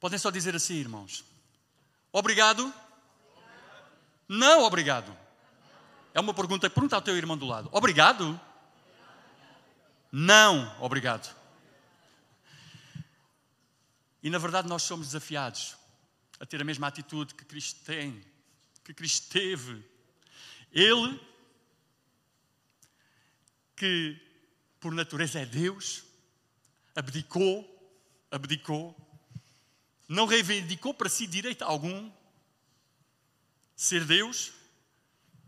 Podem só dizer assim, irmãos: Obrigado? Não, obrigado. É uma pergunta, pergunta ao teu irmão do lado: Obrigado? Não, obrigado. E na verdade nós somos desafiados a ter a mesma atitude que Cristo tem, que Cristo teve. Ele, que por natureza é Deus, abdicou, abdicou, não reivindicou para si direito algum ser Deus,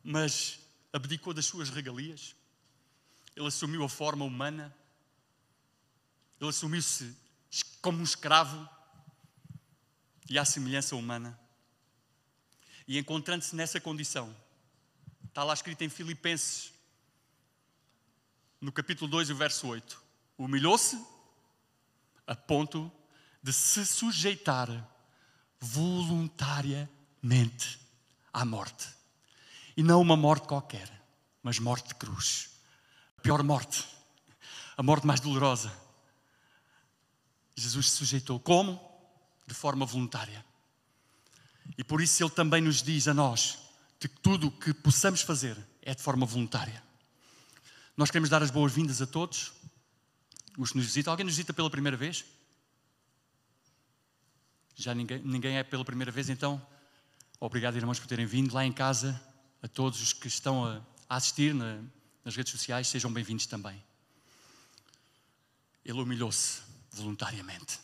mas abdicou das suas regalias. Ele assumiu a forma humana, ele assumiu-se como um escravo e à semelhança humana. E encontrando-se nessa condição, está lá escrito em Filipenses, no capítulo 2, o verso 8: humilhou-se a ponto de se sujeitar voluntariamente à morte. E não uma morte qualquer, mas morte de cruz. A pior morte, a morte mais dolorosa. Jesus se sujeitou como? De forma voluntária. E por isso ele também nos diz a nós que tudo o que possamos fazer é de forma voluntária. Nós queremos dar as boas-vindas a todos os que nos visitam. Alguém nos visita pela primeira vez? Já ninguém, ninguém é pela primeira vez, então obrigado, irmãos, por terem vindo lá em casa. A todos os que estão a, a assistir na, nas redes sociais, sejam bem-vindos também. Ele humilhou-se voluntariamente.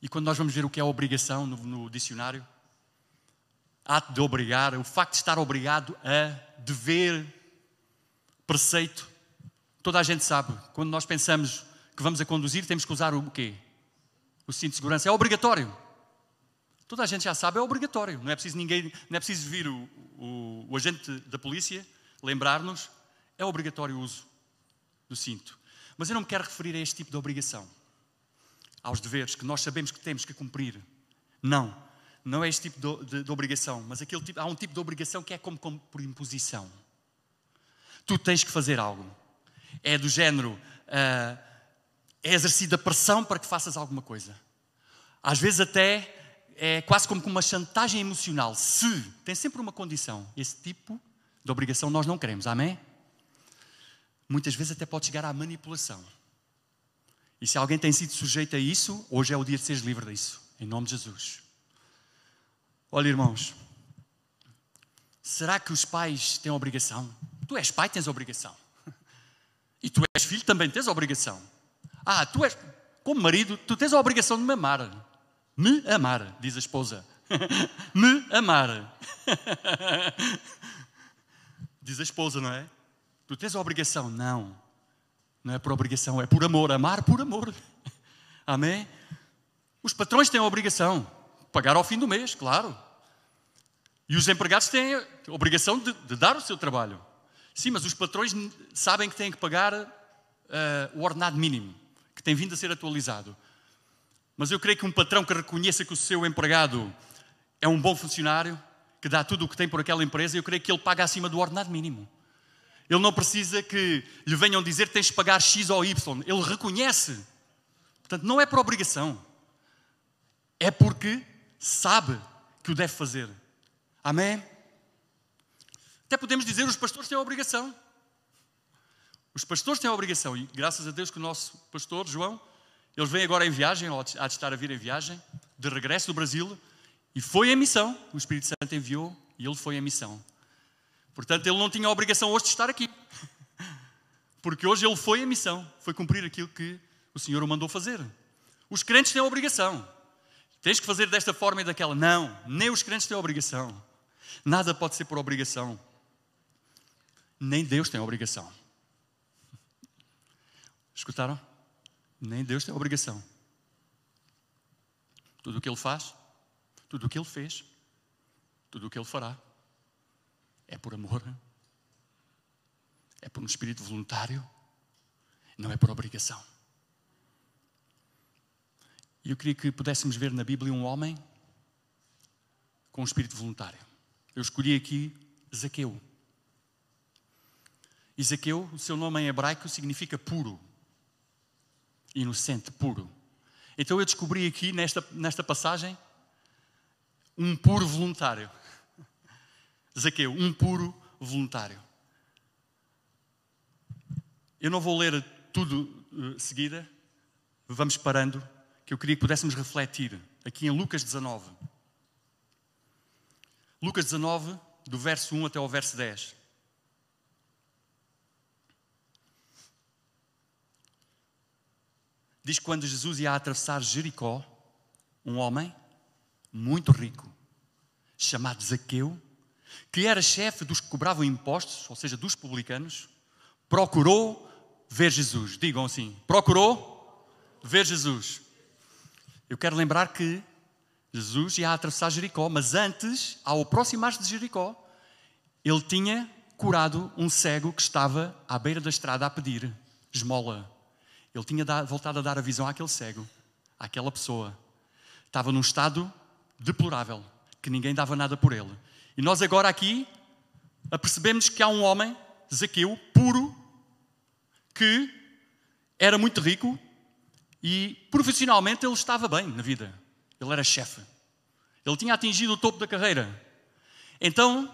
E quando nós vamos ver o que é obrigação no, no dicionário, ato de obrigar, o facto de estar obrigado a dever, preceito, toda a gente sabe, quando nós pensamos que vamos a conduzir, temos que usar o quê? O cinto de segurança. É obrigatório. Toda a gente já sabe, é obrigatório. Não é preciso ninguém, não é preciso vir o, o, o agente da polícia lembrar-nos, é obrigatório o uso do cinto. Mas eu não me quero referir a este tipo de obrigação, aos deveres que nós sabemos que temos que cumprir. Não, não é este tipo de, de, de obrigação, mas aquele tipo, há um tipo de obrigação que é como, como por imposição. Tu tens que fazer algo. É do género, uh, é exercida pressão para que faças alguma coisa. Às vezes até é quase como uma chantagem emocional. Se, tem sempre uma condição. Esse tipo de obrigação nós não queremos, amém? Muitas vezes até pode chegar à manipulação. E se alguém tem sido sujeito a isso, hoje é o dia de seres livre disso, em nome de Jesus. Olha, irmãos, será que os pais têm obrigação? Tu és pai, tens obrigação. E tu és filho, também tens obrigação. Ah, tu és, como marido, tu tens a obrigação de me amar. Me amar, diz a esposa. me amar. diz a esposa, não é? Tu tens a obrigação. Não. Não é por obrigação, é por amor. Amar por amor. Amém? Os patrões têm a obrigação. Pagar ao fim do mês, claro. E os empregados têm a obrigação de, de dar o seu trabalho. Sim, mas os patrões sabem que têm que pagar uh, o ordenado mínimo, tem vindo a ser atualizado. Mas eu creio que um patrão que reconheça que o seu empregado é um bom funcionário, que dá tudo o que tem por aquela empresa, eu creio que ele paga acima do ordenado mínimo. Ele não precisa que lhe venham dizer que tens de pagar X ou Y. Ele reconhece. Portanto, não é por obrigação. É porque sabe que o deve fazer. Amém? Até podemos dizer os pastores têm a obrigação. Os pastores têm a obrigação. E graças a Deus que o nosso pastor, João, eles vêm agora em viagem, ou há de estar a vir em viagem, de regresso do Brasil, e foi em missão. O Espírito Santo enviou e ele foi em missão. Portanto, ele não tinha a obrigação hoje de estar aqui. Porque hoje ele foi em missão, foi cumprir aquilo que o Senhor o mandou fazer. Os crentes têm a obrigação. Tens que fazer desta forma e daquela. Não, nem os crentes têm a obrigação. Nada pode ser por obrigação. Nem Deus tem a obrigação. Escutaram? Nem Deus tem obrigação. Tudo o que Ele faz, tudo o que Ele fez, tudo o que Ele fará, é por amor, é por um espírito voluntário, não é por obrigação. E eu queria que pudéssemos ver na Bíblia um homem com um espírito voluntário. Eu escolhi aqui Zaqueu. E Zaqueu, o seu nome em hebraico significa puro inocente, puro. Então eu descobri aqui, nesta, nesta passagem, um puro voluntário. Zaqueu, um puro voluntário. Eu não vou ler tudo uh, seguida, vamos parando, que eu queria que pudéssemos refletir aqui em Lucas 19. Lucas 19, do verso 1 até ao verso 10. Diz que quando Jesus ia atravessar Jericó, um homem muito rico, chamado Zaqueu, que era chefe dos que cobravam impostos, ou seja, dos publicanos, procurou ver Jesus. Digam assim: procurou ver Jesus. Eu quero lembrar que Jesus ia atravessar Jericó, mas antes, ao aproximar-se de Jericó, ele tinha curado um cego que estava à beira da estrada a pedir esmola. Ele tinha voltado a dar a visão àquele cego, àquela pessoa. Estava num estado deplorável, que ninguém dava nada por ele. E nós agora aqui apercebemos que há um homem, Zaqueu, puro, que era muito rico e profissionalmente ele estava bem na vida. Ele era chefe. Ele tinha atingido o topo da carreira. Então,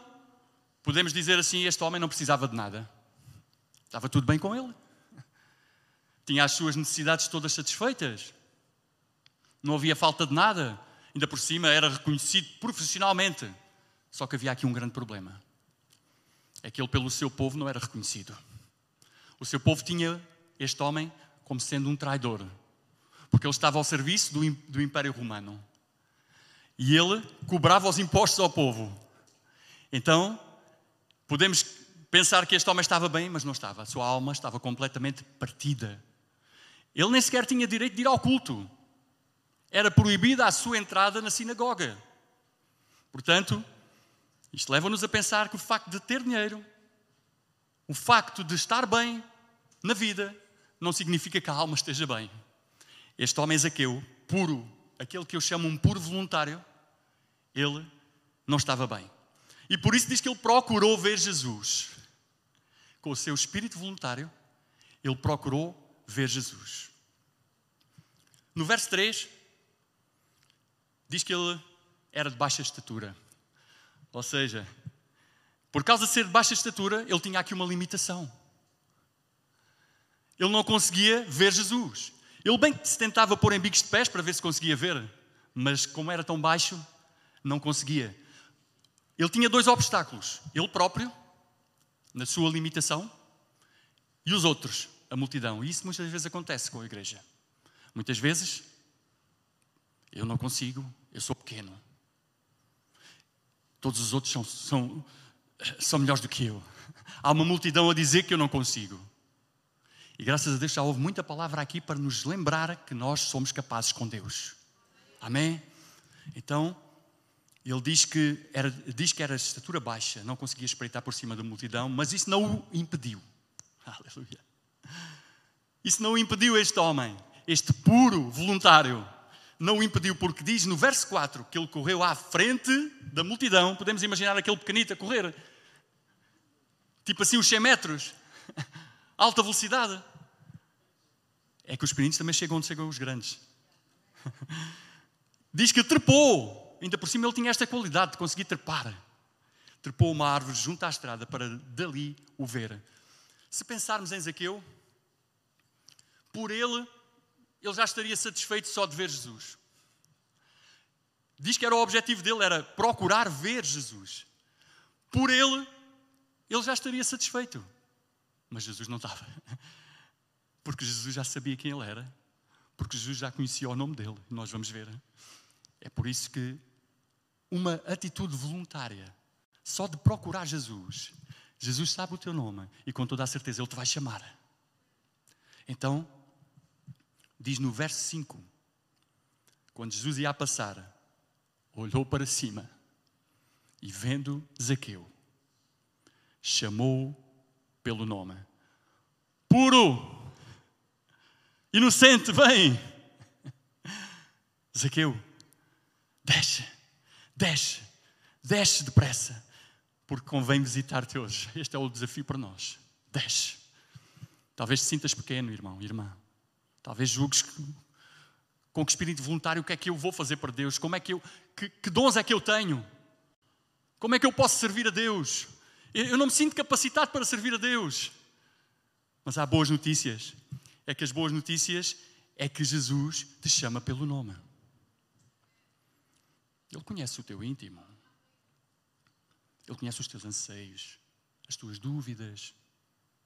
podemos dizer assim: este homem não precisava de nada. Estava tudo bem com ele tinha as suas necessidades todas satisfeitas, não havia falta de nada, ainda por cima era reconhecido profissionalmente. Só que havia aqui um grande problema: é que ele, pelo seu povo, não era reconhecido. O seu povo tinha este homem como sendo um traidor, porque ele estava ao serviço do, do Império Romano e ele cobrava os impostos ao povo. Então, podemos pensar que este homem estava bem, mas não estava. A sua alma estava completamente partida. Ele nem sequer tinha direito de ir ao culto. Era proibida a sua entrada na sinagoga. Portanto, isto leva-nos a pensar que o facto de ter dinheiro, o facto de estar bem na vida, não significa que a alma esteja bem. Este homem Zaqueu, puro, aquele que eu chamo um puro voluntário, ele não estava bem. E por isso diz que ele procurou ver Jesus. Com o seu espírito voluntário, ele procurou ver Jesus. No verso 3, diz que ele era de baixa estatura. Ou seja, por causa de ser de baixa estatura, ele tinha aqui uma limitação. Ele não conseguia ver Jesus. Ele bem que se tentava pôr em bicos de pés para ver se conseguia ver, mas como era tão baixo, não conseguia. Ele tinha dois obstáculos: ele próprio, na sua limitação, e os outros, a multidão. E isso muitas vezes acontece com a igreja. Muitas vezes, eu não consigo, eu sou pequeno. Todos os outros são, são, são melhores do que eu. Há uma multidão a dizer que eu não consigo. E graças a Deus já houve muita palavra aqui para nos lembrar que nós somos capazes com Deus. Amém? Então, ele diz que era, diz que era de estatura baixa, não conseguia espreitar por cima da multidão, mas isso não o impediu. Aleluia. Isso não impediu este homem, este puro voluntário, não o impediu, porque diz no verso 4 que ele correu à frente da multidão. Podemos imaginar aquele pequenito a correr, tipo assim, os 100 metros, alta velocidade. É que os pequeninos também chegam onde chegam os grandes. Diz que trepou, ainda por cima ele tinha esta qualidade de conseguir trepar. Trepou uma árvore junto à estrada para dali o ver. Se pensarmos em Zaqueu, por ele, ele já estaria satisfeito só de ver Jesus. Diz que era o objetivo dele, era procurar ver Jesus. Por ele, ele já estaria satisfeito. Mas Jesus não estava. Porque Jesus já sabia quem ele era. Porque Jesus já conhecia o nome dele. Nós vamos ver. É por isso que uma atitude voluntária, só de procurar Jesus, Jesus sabe o teu nome e com toda a certeza Ele te vai chamar. Então, diz no verso 5: quando Jesus ia passar, olhou para cima e, vendo Zaqueu, chamou pelo nome: Puro, inocente, vem. Zaqueu, desce, desce, desce depressa porque convém visitar-te hoje. Este é o desafio para nós. Desce. Talvez te sintas pequeno, irmão, irmã. Talvez julgues Com que espírito voluntário, o que é que eu vou fazer para Deus? Como é que eu. Que, que dons é que eu tenho? Como é que eu posso servir a Deus? Eu, eu não me sinto capacitado para servir a Deus. Mas há boas notícias. É que as boas notícias é que Jesus te chama pelo nome. Ele conhece o teu íntimo. Ele conhece os teus anseios, as tuas dúvidas,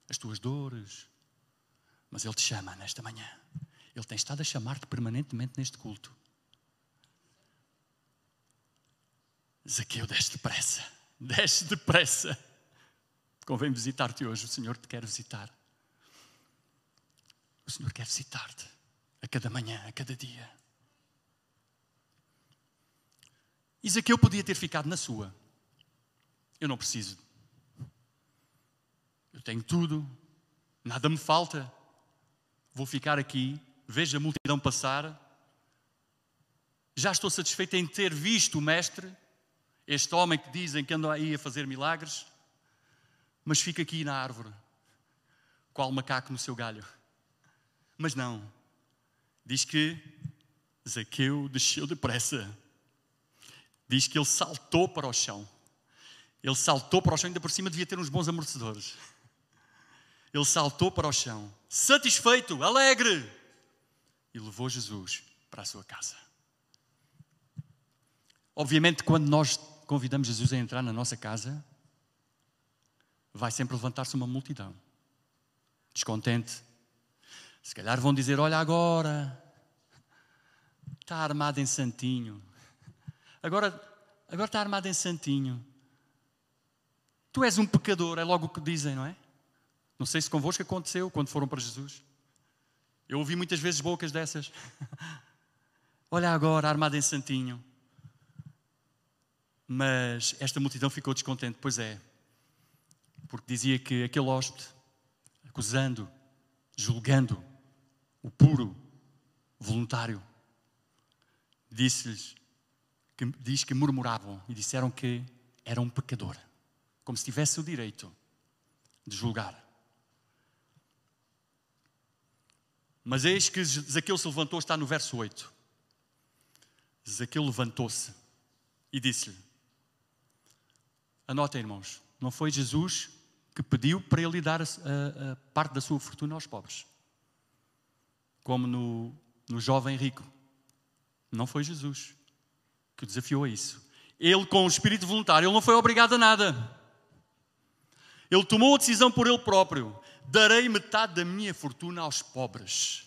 as tuas dores. Mas Ele te chama nesta manhã. Ele tem estado a chamar-te permanentemente neste culto. Zaqueu, desce depressa. Desce depressa. Convém visitar-te hoje. O Senhor te quer visitar. O Senhor quer visitar-te a cada manhã, a cada dia. E Zaqueu podia ter ficado na sua. Eu não preciso. Eu tenho tudo, nada me falta. Vou ficar aqui, vejo a multidão passar. Já estou satisfeito em ter visto o Mestre, este homem que dizem que anda aí a fazer milagres, mas fica aqui na árvore, qual macaco no seu galho. Mas não, diz que Zaqueu desceu depressa diz que ele saltou para o chão. Ele saltou para o chão, ainda por cima devia ter uns bons amortecedores. Ele saltou para o chão, satisfeito, alegre, e levou Jesus para a sua casa. Obviamente, quando nós convidamos Jesus a entrar na nossa casa, vai sempre levantar-se uma multidão, descontente. Se calhar vão dizer: Olha, agora está armado em santinho, Agora, agora está armado em santinho. Tu és um pecador, é logo o que dizem, não é? Não sei se convosco aconteceu quando foram para Jesus. Eu ouvi muitas vezes bocas dessas. Olha agora, armado em santinho. Mas esta multidão ficou descontente, pois é, porque dizia que aquele hóspede, acusando, julgando o puro, voluntário, disse-lhes: que diz que murmuravam e disseram que era um pecador, como se tivesse o direito de julgar. Mas eis que Zaqueu se levantou, está no verso 8. Zaqueu levantou-se e disse-lhe: Anotem, irmãos, não foi Jesus que pediu para ele dar a, a, a parte da sua fortuna aos pobres, como no, no jovem rico. Não foi Jesus que o desafiou a isso. Ele, com o espírito voluntário, ele não foi obrigado a nada. Ele tomou a decisão por ele próprio: darei metade da minha fortuna aos pobres.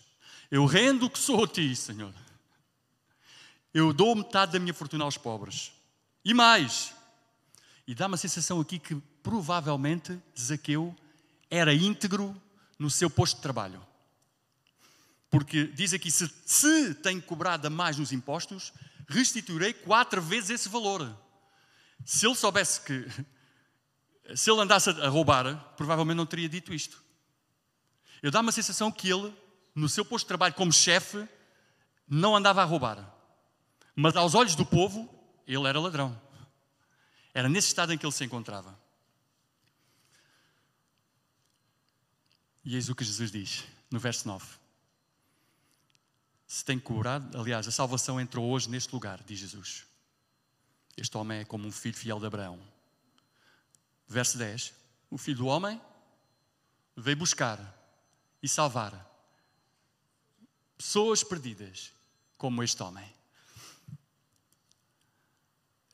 Eu rendo o que sou a ti, Senhor. Eu dou metade da minha fortuna aos pobres. E mais. E dá uma sensação aqui que provavelmente Zaqueu era íntegro no seu posto de trabalho. Porque diz aqui: se, se tem cobrado mais nos impostos, restituirei quatro vezes esse valor. Se ele soubesse que, se ele andasse a roubar, provavelmente não teria dito isto. Eu dá uma sensação que ele, no seu posto de trabalho como chefe, não andava a roubar. Mas aos olhos do povo, ele era ladrão. Era nesse estado em que ele se encontrava. E eis o que Jesus diz no verso 9 se tem curado. Aliás, a salvação entrou hoje neste lugar, diz Jesus. Este homem é como um filho fiel de Abraão. Verso 10: O filho do homem veio buscar e salvar pessoas perdidas como este homem.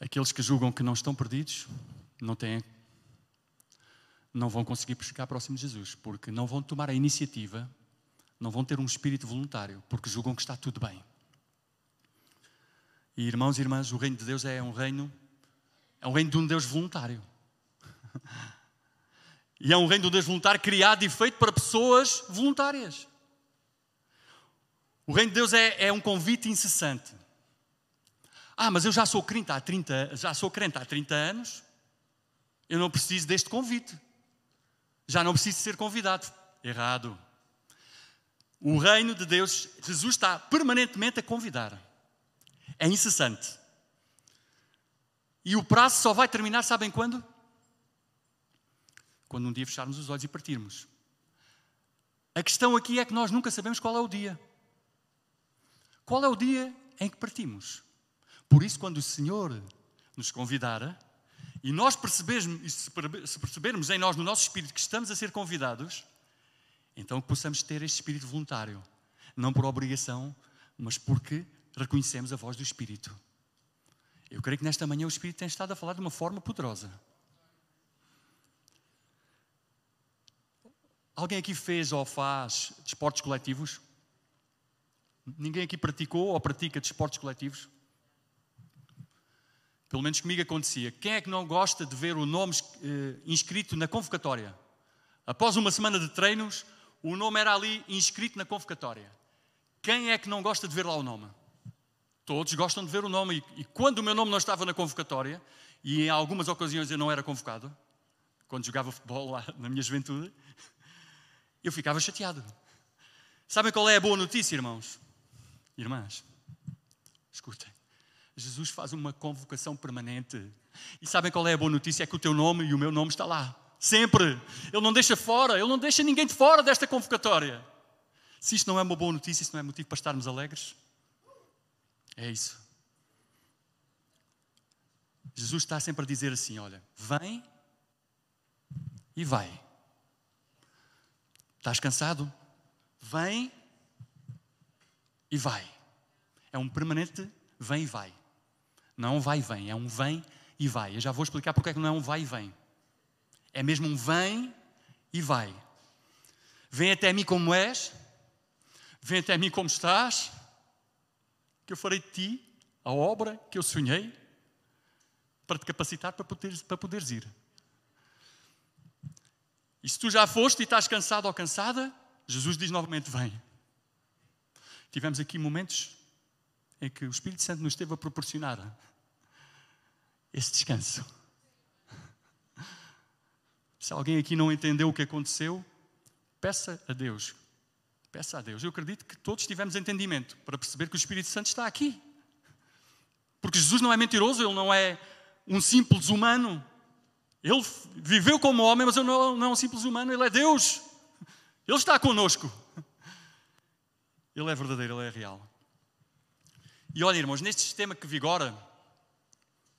Aqueles que julgam que não estão perdidos não têm não vão conseguir chegar próximo de Jesus, porque não vão tomar a iniciativa não vão ter um espírito voluntário, porque julgam que está tudo bem. E irmãos e irmãs, o reino de Deus é um reino, é um reino de um Deus voluntário. E é um reino um Deus voluntário criado e feito para pessoas voluntárias. O reino de Deus é, é um convite incessante. Ah, mas eu já sou crente há 30, já sou crente há 30 anos, eu não preciso deste convite. Já não preciso ser convidado. Errado. O reino de Deus, Jesus está permanentemente a convidar. É incessante. E o prazo só vai terminar, sabem quando? Quando um dia fecharmos os olhos e partirmos. A questão aqui é que nós nunca sabemos qual é o dia. Qual é o dia em que partimos? Por isso, quando o Senhor nos convidar, e nós percebermos, se percebermos em nós, no nosso espírito, que estamos a ser convidados, então possamos ter este espírito voluntário. Não por obrigação, mas porque reconhecemos a voz do Espírito. Eu creio que nesta manhã o Espírito tem estado a falar de uma forma poderosa. Alguém aqui fez ou faz desportos coletivos? Ninguém aqui praticou ou pratica desportos coletivos? Pelo menos comigo acontecia. Quem é que não gosta de ver o nome eh, inscrito na convocatória? Após uma semana de treinos, o nome era ali inscrito na convocatória. Quem é que não gosta de ver lá o nome? Todos gostam de ver o nome. E, e quando o meu nome não estava na convocatória, e em algumas ocasiões eu não era convocado, quando jogava futebol lá na minha juventude, eu ficava chateado. Sabem qual é a boa notícia, irmãos? Irmãs, escutem. Jesus faz uma convocação permanente. E sabem qual é a boa notícia? É que o teu nome e o meu nome está lá. Sempre. Ele não deixa fora, ele não deixa ninguém de fora desta convocatória. Se isto não é uma boa notícia, isso não é motivo para estarmos alegres? É isso. Jesus está sempre a dizer assim: olha, vem e vai. Estás cansado? Vem e vai. É um permanente vem e vai. Não vai e vem, é um vem e vai. Eu já vou explicar porque é que não é um vai e vem. É mesmo um vem e vai. Vem até mim como és, vem até mim como estás, que eu farei de ti a obra que eu sonhei para te capacitar para poderes, para poderes ir. E se tu já foste e estás cansado ou cansada, Jesus diz novamente: Vem. Tivemos aqui momentos em que o Espírito Santo nos esteve a proporcionar esse descanso. Se alguém aqui não entendeu o que aconteceu, peça a Deus. Peça a Deus. Eu acredito que todos tivemos entendimento para perceber que o Espírito Santo está aqui. Porque Jesus não é mentiroso, ele não é um simples humano. Ele viveu como homem, mas ele não é um simples humano, ele é Deus. Ele está conosco. Ele é verdadeiro, ele é real. E olha, irmãos, neste sistema que vigora,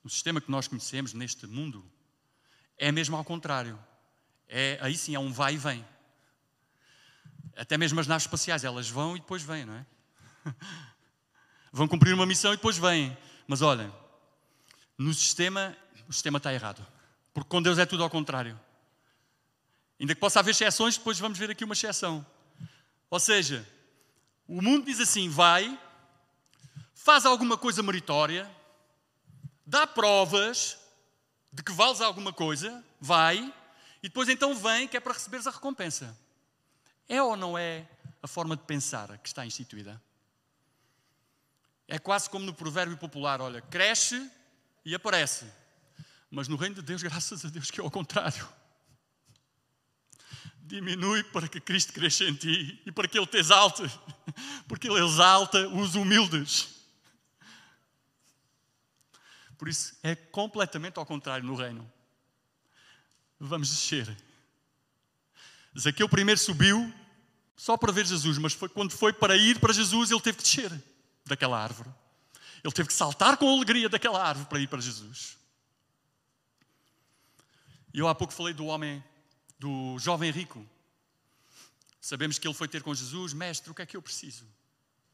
no sistema que nós conhecemos, neste mundo, é mesmo ao contrário. É, aí sim é um vai e vem. Até mesmo as naves espaciais, elas vão e depois vêm, não é? Vão cumprir uma missão e depois vêm. Mas olha, no sistema, o sistema está errado. Porque com Deus é tudo ao contrário. Ainda que possa haver exceções, depois vamos ver aqui uma exceção. Ou seja, o mundo diz assim: vai, faz alguma coisa meritória, dá provas de que vales alguma coisa, vai, e depois então vem que é para receberes a recompensa. É ou não é a forma de pensar que está instituída? É quase como no provérbio popular: olha, cresce e aparece. Mas no reino de Deus, graças a Deus, que é ao contrário. Diminui para que Cristo cresça em ti e para que Ele te exalte, porque Ele exalta os humildes. Por isso, é completamente ao contrário no reino. Vamos descer. Zaqueu primeiro subiu só para ver Jesus, mas foi, quando foi para ir para Jesus, ele teve que descer daquela árvore. Ele teve que saltar com alegria daquela árvore para ir para Jesus. E eu há pouco falei do homem, do jovem rico. Sabemos que ele foi ter com Jesus, mestre, o que é que eu preciso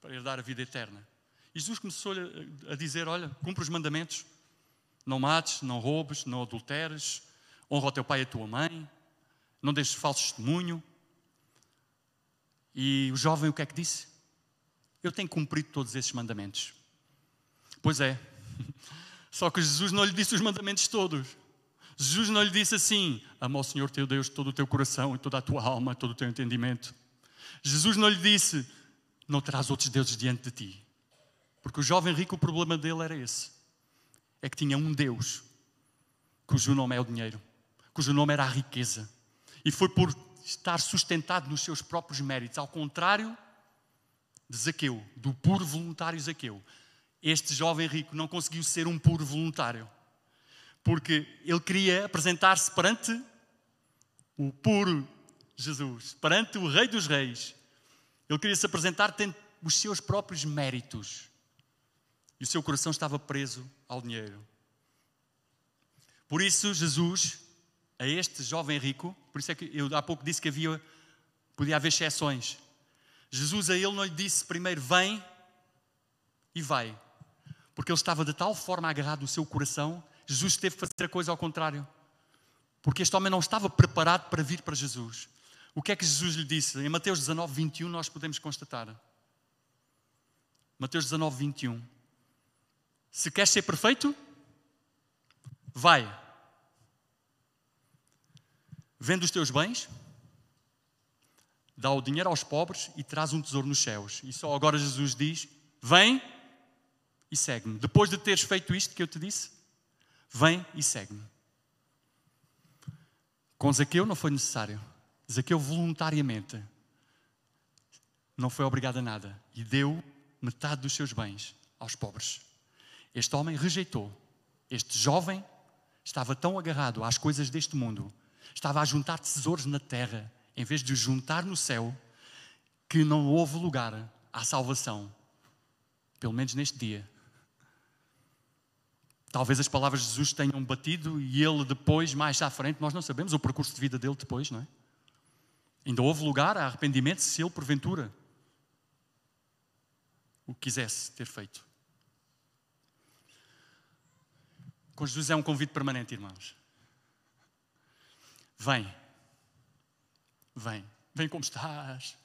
para herdar a vida eterna? E Jesus começou a dizer: Olha, cumpre os mandamentos, não mates, não roubes, não adulteres, honra o teu pai e a tua mãe, não deixes falso testemunho. E o jovem o que é que disse? Eu tenho cumprido todos esses mandamentos. Pois é, só que Jesus não lhe disse os mandamentos todos. Jesus não lhe disse assim: ama o Senhor teu Deus todo o teu coração e toda a tua alma, todo o teu entendimento. Jesus não lhe disse: não terás outros deuses diante de ti. Porque o jovem rico, o problema dele era esse: é que tinha um Deus cujo nome é o dinheiro, cujo nome era a riqueza. E foi por estar sustentado nos seus próprios méritos, ao contrário de Zaqueu, do puro voluntário Zaqueu. Este jovem rico não conseguiu ser um puro voluntário porque ele queria apresentar-se perante o puro Jesus, perante o Rei dos Reis. Ele queria se apresentar os seus próprios méritos. E o seu coração estava preso ao dinheiro. Por isso, Jesus, a este jovem rico, por isso é que eu há pouco disse que havia, podia haver exceções. Jesus a ele não lhe disse primeiro, vem e vai. Porque ele estava de tal forma agarrado no seu coração, Jesus teve que fazer a coisa ao contrário. Porque este homem não estava preparado para vir para Jesus. O que é que Jesus lhe disse? Em Mateus 19, 21, nós podemos constatar. Mateus 19, 21. Se queres ser perfeito, vai. Vende os teus bens, dá o dinheiro aos pobres e traz um tesouro nos céus. E só agora Jesus diz: Vem e segue-me. Depois de teres feito isto que eu te disse, vem e segue-me. Com Zaqueu não foi necessário. Zaqueu voluntariamente não foi obrigado a nada e deu metade dos seus bens aos pobres. Este homem rejeitou. Este jovem estava tão agarrado às coisas deste mundo, estava a juntar tesouros na terra, em vez de os juntar no céu, que não houve lugar à salvação, pelo menos neste dia. Talvez as palavras de Jesus tenham batido e ele depois, mais à frente, nós não sabemos o percurso de vida dele depois, não é? Ainda houve lugar a arrependimento se ele, porventura, o quisesse ter feito. Com Jesus é um convite permanente, irmãos. Vem. Vem. Vem como estás.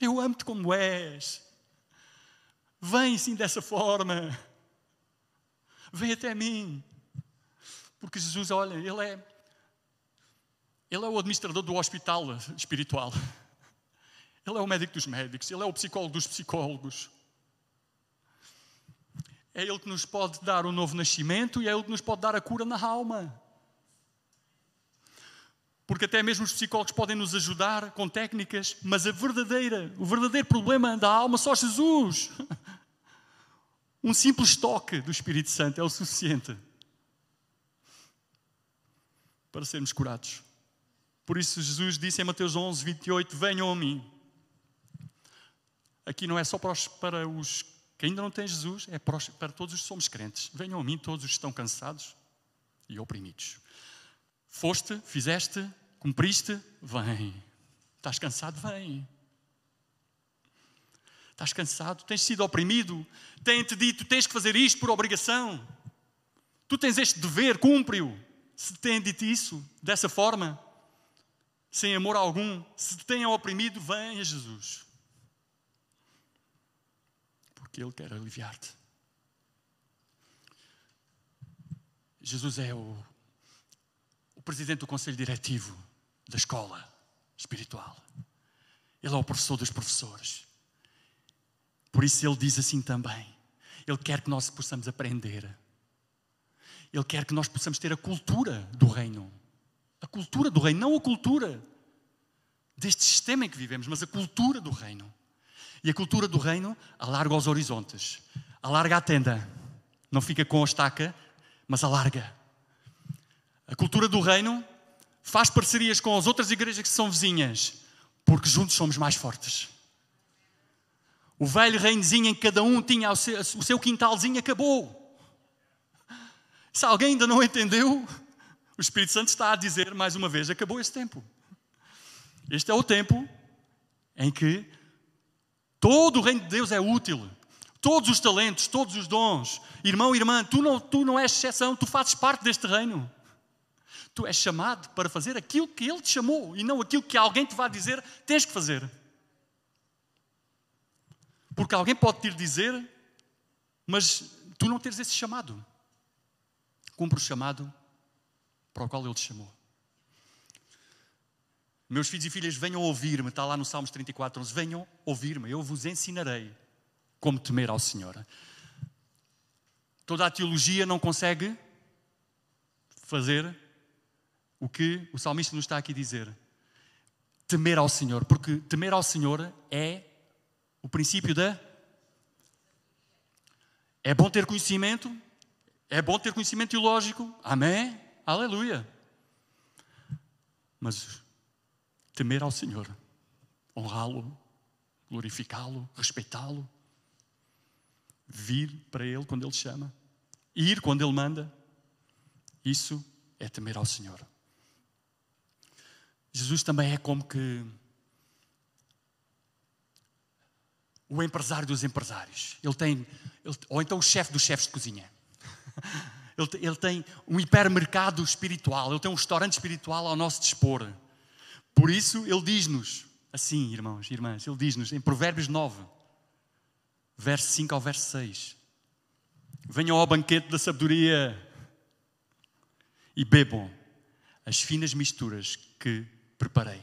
Eu amo-te como és. Vem sim dessa forma. Vem até mim. Porque Jesus, olha, Ele é, Ele é o administrador do hospital espiritual. Ele é o médico dos médicos, Ele é o psicólogo dos psicólogos. É Ele que nos pode dar o novo nascimento e é Ele que nos pode dar a cura na alma. Porque até mesmo os psicólogos podem nos ajudar com técnicas, mas a verdadeira, o verdadeiro problema da alma só Jesus. Um simples toque do Espírito Santo é o suficiente para sermos curados. Por isso, Jesus disse em Mateus 11, 28: Venham a mim. Aqui não é só para os, para os que ainda não têm Jesus, é para, os, para todos os que somos crentes. Venham a mim, todos os que estão cansados e oprimidos. Foste, fizeste, cumpriste, vem. Estás cansado, vem. Estás cansado? Tens sido oprimido? Têm-te dito, tens que fazer isto por obrigação. Tu tens este dever, cumpre-o. Se têm dito isso, dessa forma, sem amor algum, se te tenham oprimido, venha a Jesus. Porque Ele quer aliviar-te. Jesus é o, o presidente do conselho diretivo da escola espiritual. Ele é o professor dos professores. Por isso ele diz assim também. Ele quer que nós possamos aprender. Ele quer que nós possamos ter a cultura do reino. A cultura do reino, não a cultura deste sistema em que vivemos, mas a cultura do reino. E a cultura do reino alarga os horizontes, alarga a tenda, não fica com a estaca, mas alarga. A cultura do reino faz parcerias com as outras igrejas que são vizinhas, porque juntos somos mais fortes. O velho reinozinho em que cada um tinha o seu, o seu quintalzinho acabou. Se alguém ainda não entendeu, o Espírito Santo está a dizer mais uma vez: acabou esse tempo. Este é o tempo em que todo o reino de Deus é útil. Todos os talentos, todos os dons. Irmão, irmã, tu não, tu não és exceção, tu fazes parte deste reino. Tu és chamado para fazer aquilo que Ele te chamou e não aquilo que alguém te vai dizer tens que fazer. Porque alguém pode te dizer, mas tu não tens esse chamado. Cumpre o chamado para o qual Ele te chamou. Meus filhos e filhas, venham ouvir-me, está lá no Salmos 34, 11. Venham ouvir-me, eu vos ensinarei como temer ao Senhor. Toda a teologia não consegue fazer o que o salmista nos está aqui a dizer. Temer ao Senhor, porque temer ao Senhor é o princípio da. É bom ter conhecimento, é bom ter conhecimento teológico, amém? Aleluia. Mas temer ao Senhor, honrá-lo, glorificá-lo, respeitá-lo, vir para Ele quando Ele chama, ir quando Ele manda. Isso é temer ao Senhor. Jesus também é como que o empresário dos empresários. Ele tem, ele, ou então o chefe dos chefes de cozinha. Ele, ele tem um hipermercado espiritual, ele tem um restaurante espiritual ao nosso dispor. Por isso, ele diz-nos, assim, irmãos e irmãs, ele diz-nos em Provérbios 9, verso 5 ao verso 6: Venham ao banquete da sabedoria e bebam as finas misturas que preparei.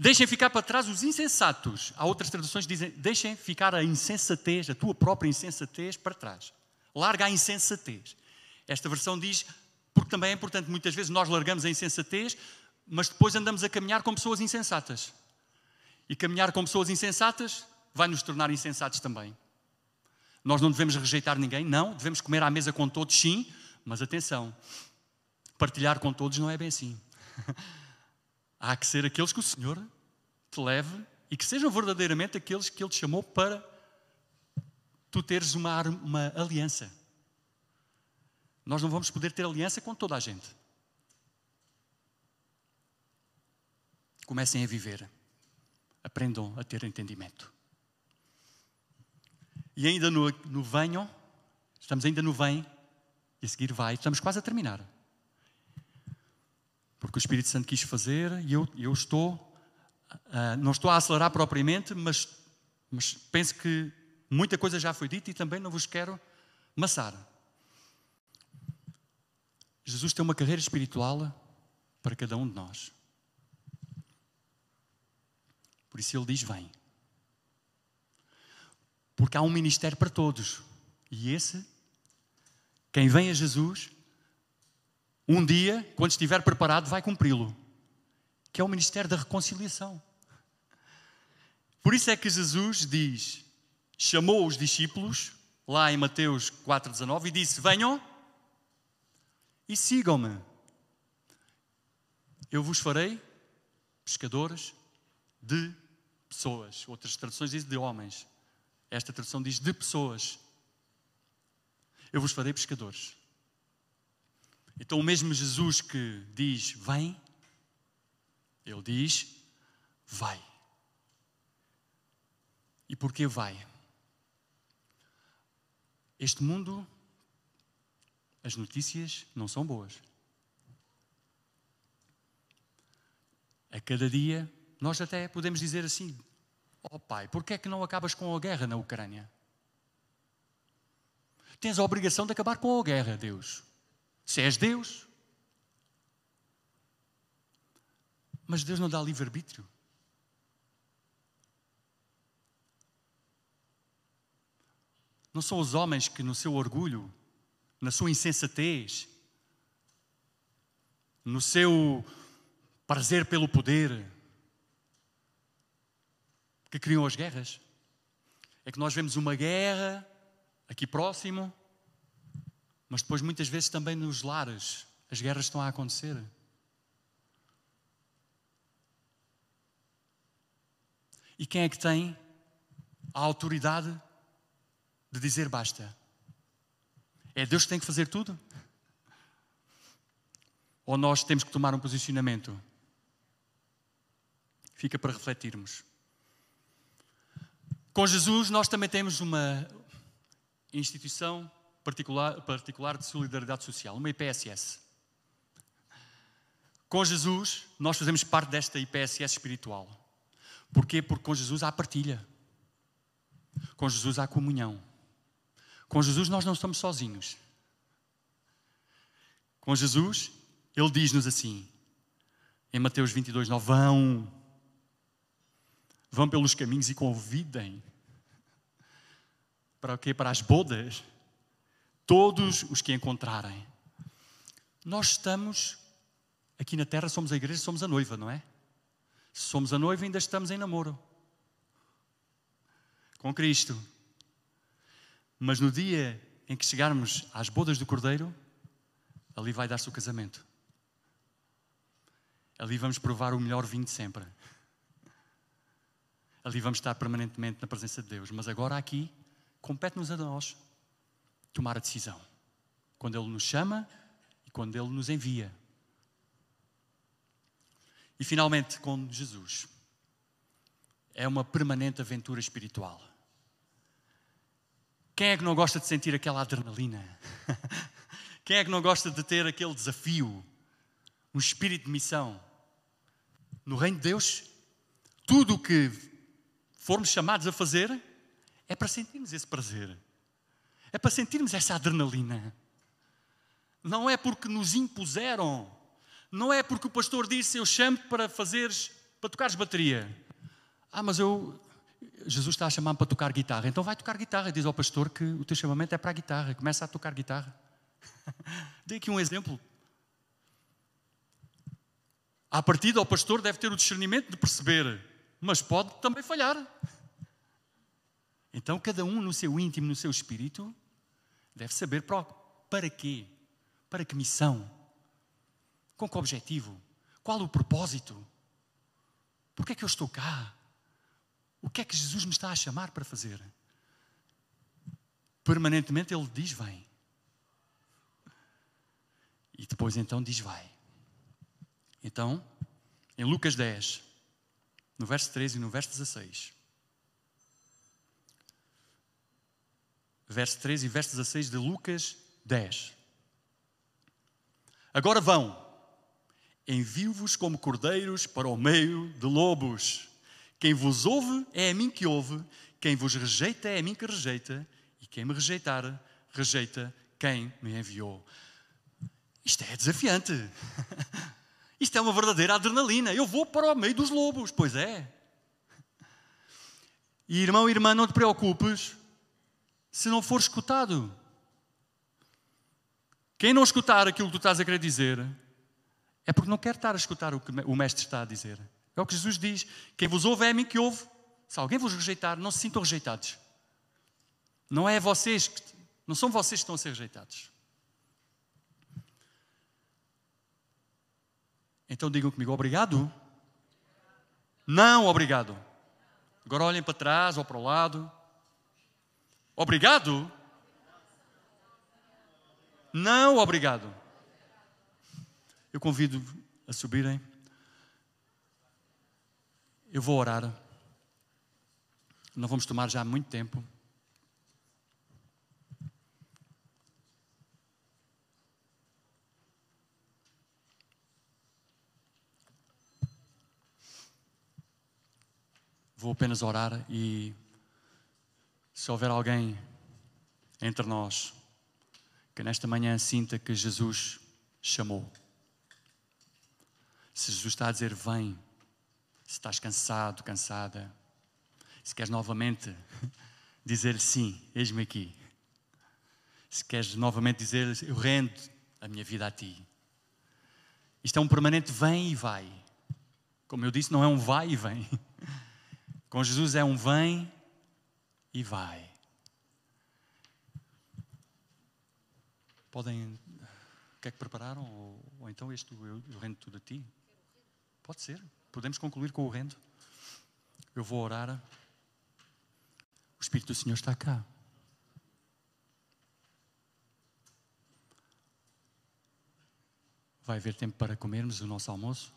Deixem ficar para trás os insensatos. Há outras traduções que dizem: deixem ficar a insensatez, a tua própria insensatez, para trás. Larga a insensatez. Esta versão diz, porque também é importante, muitas vezes nós largamos a insensatez, mas depois andamos a caminhar com pessoas insensatas. E caminhar com pessoas insensatas vai nos tornar insensatos também. Nós não devemos rejeitar ninguém, não, devemos comer à mesa com todos, sim, mas atenção, partilhar com todos não é bem assim. Há que ser aqueles que o Senhor te leve e que sejam verdadeiramente aqueles que Ele te chamou para tu teres uma, uma aliança. Nós não vamos poder ter aliança com toda a gente. Comecem a viver. Aprendam a ter entendimento. E ainda no, no venham, estamos ainda no vem, e a seguir vai, estamos quase a terminar. Porque o Espírito Santo quis fazer e eu, eu estou, uh, não estou a acelerar propriamente, mas, mas penso que muita coisa já foi dita e também não vos quero maçar. Jesus tem uma carreira espiritual para cada um de nós. Por isso ele diz: Vem. Porque há um ministério para todos. E esse, quem vem a Jesus, um dia, quando estiver preparado, vai cumpri-lo. Que é o ministério da reconciliação. Por isso é que Jesus diz: chamou os discípulos, lá em Mateus 4,19, e disse: Venham e sigam-me. Eu vos farei pescadores de pessoas. Outras traduções dizem de homens. Esta tradução diz de pessoas. Eu vos farei pescadores. Então, o mesmo Jesus que diz vem, ele diz vai. E porquê vai? Este mundo as notícias não são boas. A cada dia, nós até podemos dizer assim: Ó oh, pai, porquê é que não acabas com a guerra na Ucrânia? Tens a obrigação de acabar com a guerra, Deus. Se és Deus. Mas Deus não dá livre-arbítrio. Não são os homens que, no seu orgulho, na sua insensatez, no seu prazer pelo poder, que criam as guerras. É que nós vemos uma guerra aqui próximo, mas depois muitas vezes também nos lares as guerras estão a acontecer. E quem é que tem a autoridade de dizer basta? É Deus que tem que fazer tudo? Ou nós temos que tomar um posicionamento? Fica para refletirmos. Com Jesus, nós também temos uma instituição particular, particular de solidariedade social, uma IPSS. Com Jesus, nós fazemos parte desta IPSS espiritual. Porquê? Porque com Jesus há partilha. Com Jesus há comunhão. Com Jesus nós não estamos sozinhos. Com Jesus, Ele diz-nos assim, em Mateus 22, 9, vão, vão pelos caminhos e convidem. Para o quê? Para as bodas. Todos os que encontrarem. Nós estamos, aqui na terra somos a igreja, somos a noiva, não é? Se somos a noiva, ainda estamos em namoro. Com Cristo. Mas no dia em que chegarmos às bodas do Cordeiro, ali vai dar-se o casamento. Ali vamos provar o melhor vinho de sempre. ali vamos estar permanentemente na presença de Deus. Mas agora aqui, compete-nos a nós tomar a decisão. Quando Ele nos chama e quando Ele nos envia. E finalmente, com Jesus. É uma permanente aventura espiritual. Quem é que não gosta de sentir aquela adrenalina? Quem é que não gosta de ter aquele desafio? Um espírito de missão? No reino de Deus, tudo o que formos chamados a fazer é para sentirmos esse prazer. É para sentirmos essa adrenalina. Não é porque nos impuseram. Não é porque o pastor disse eu chamo para fazeres, para tocares bateria. Ah, mas eu Jesus está a chamar-me para tocar guitarra. Então vai tocar guitarra. Diz ao pastor que o teu chamamento é para a guitarra. Começa a tocar guitarra. Dei aqui um exemplo. À partida, o pastor deve ter o discernimento de perceber mas pode também falhar. Então, cada um no seu íntimo, no seu espírito, deve saber para, para quê, para que missão, com que objetivo, qual o propósito, porque é que eu estou cá, o que é que Jesus me está a chamar para fazer. Permanentemente Ele diz: Vem. E depois então diz: Vai. Então, em Lucas 10, no verso 13 e no verso 16. Verso 13 e verso 16 de Lucas 10. Agora vão, envio-vos como cordeiros para o meio de lobos. Quem vos ouve é a mim que ouve, quem vos rejeita é a mim que rejeita, e quem me rejeitar, rejeita quem me enviou. Isto é desafiante. Isto é uma verdadeira adrenalina. Eu vou para o meio dos lobos. Pois é. E irmão e irmã, não te preocupes se não for escutado. Quem não escutar aquilo que tu estás a querer dizer é porque não quer estar a escutar o que o Mestre está a dizer. É o que Jesus diz: quem vos ouve é a mim que ouve. Se alguém vos rejeitar, não se sintam rejeitados. Não é vocês que, não são vocês que estão a ser rejeitados. Então digam comigo, obrigado? Não, obrigado. Agora olhem para trás ou para o lado. Obrigado? Não, obrigado. Eu convido a subirem. Eu vou orar. Não vamos tomar já muito tempo. Vou apenas orar e se houver alguém entre nós que nesta manhã sinta que Jesus chamou, se Jesus está a dizer vem, se estás cansado, cansada, se queres novamente dizer sim, eis-me aqui, se queres novamente dizer eu rendo a minha vida a ti, isto é um permanente vem e vai. Como eu disse, não é um vai e vem. Com Jesus é um vem e vai. Podem. O que é que prepararam? Ou, ou então este eu, eu rendo tudo a ti? Pode ser. Podemos concluir com o rendo. Eu vou orar. O Espírito do Senhor está cá. Vai haver tempo para comermos o nosso almoço.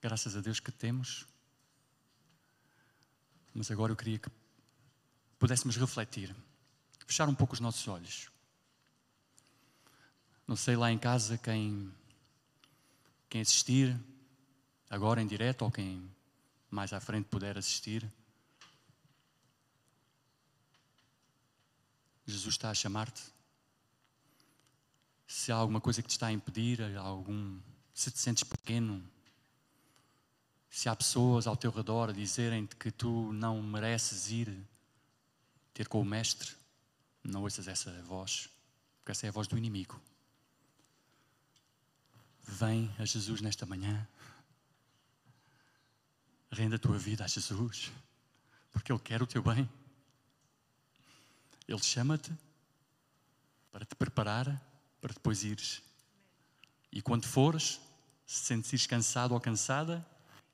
Graças a Deus que temos. Mas agora eu queria que pudéssemos refletir, fechar um pouco os nossos olhos. Não sei lá em casa quem, quem assistir, agora em direto, ou quem mais à frente puder assistir. Jesus está a chamar-te. Se há alguma coisa que te está a impedir, algum, se te sentes pequeno, se há pessoas ao teu redor a dizerem-te que tu não mereces ir ter com o Mestre, não ouças essa voz, porque essa é a voz do inimigo. Vem a Jesus nesta manhã. Renda a tua vida a Jesus, porque Ele quer o teu bem. Ele chama-te para te preparar para depois ires. E quando fores, se sentires cansado ou cansada,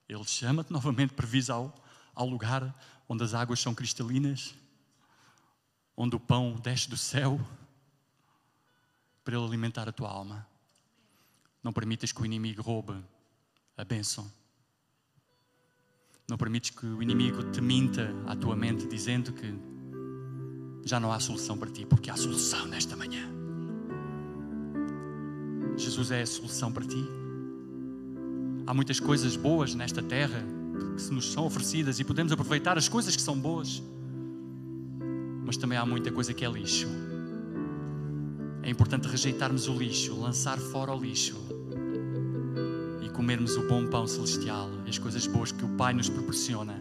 ele chama-te novamente para vir ao, ao lugar onde as águas são cristalinas, onde o pão desce do céu, para ele alimentar a tua alma. Não permitas que o inimigo roube a bênção. Não permites que o inimigo te minta à tua mente dizendo que já não há solução para ti, porque há solução nesta manhã. Jesus é a solução para ti. Há muitas coisas boas nesta terra que se nos são oferecidas e podemos aproveitar as coisas que são boas, mas também há muita coisa que é lixo. É importante rejeitarmos o lixo, lançar fora o lixo e comermos o bom pão celestial as coisas boas que o Pai nos proporciona.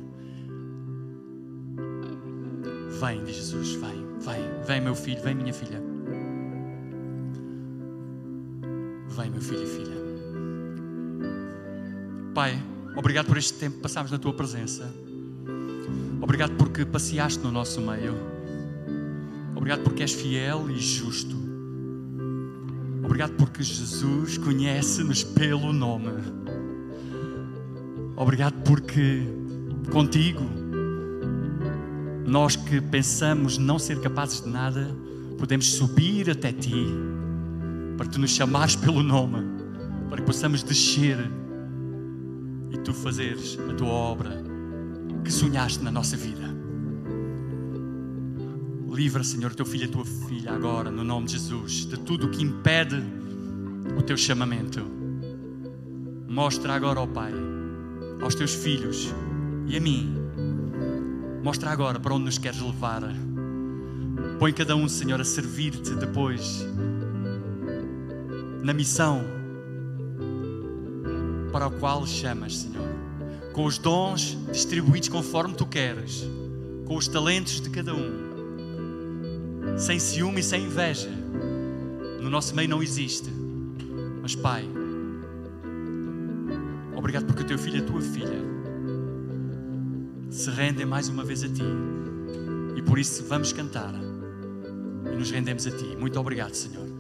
Vem, diz Jesus, vem, vem, vem, meu filho, vem, minha filha. Vem, meu filho e filha. Pai, obrigado por este tempo que passámos na tua presença. Obrigado porque passeaste no nosso meio. Obrigado porque és fiel e justo. Obrigado porque Jesus conhece-nos pelo nome. Obrigado porque contigo, nós que pensamos não ser capazes de nada, podemos subir até ti para tu nos chamares pelo nome, para que possamos descer e tu fazeres a tua obra que sonhaste na nossa vida. Livra, Senhor, teu filho e tua filha agora, no nome de Jesus, de tudo o que impede o teu chamamento. Mostra agora ao Pai, aos teus filhos e a mim. Mostra agora para onde nos queres levar. Põe cada um, Senhor, a servir-te depois na missão para a qual chamas, Senhor, com os dons distribuídos conforme tu queres, com os talentos de cada um, sem ciúme e sem inveja. No nosso meio não existe, mas Pai, obrigado porque o teu filho e a tua filha se rendem mais uma vez a ti e por isso vamos cantar e nos rendemos a ti. Muito obrigado, Senhor.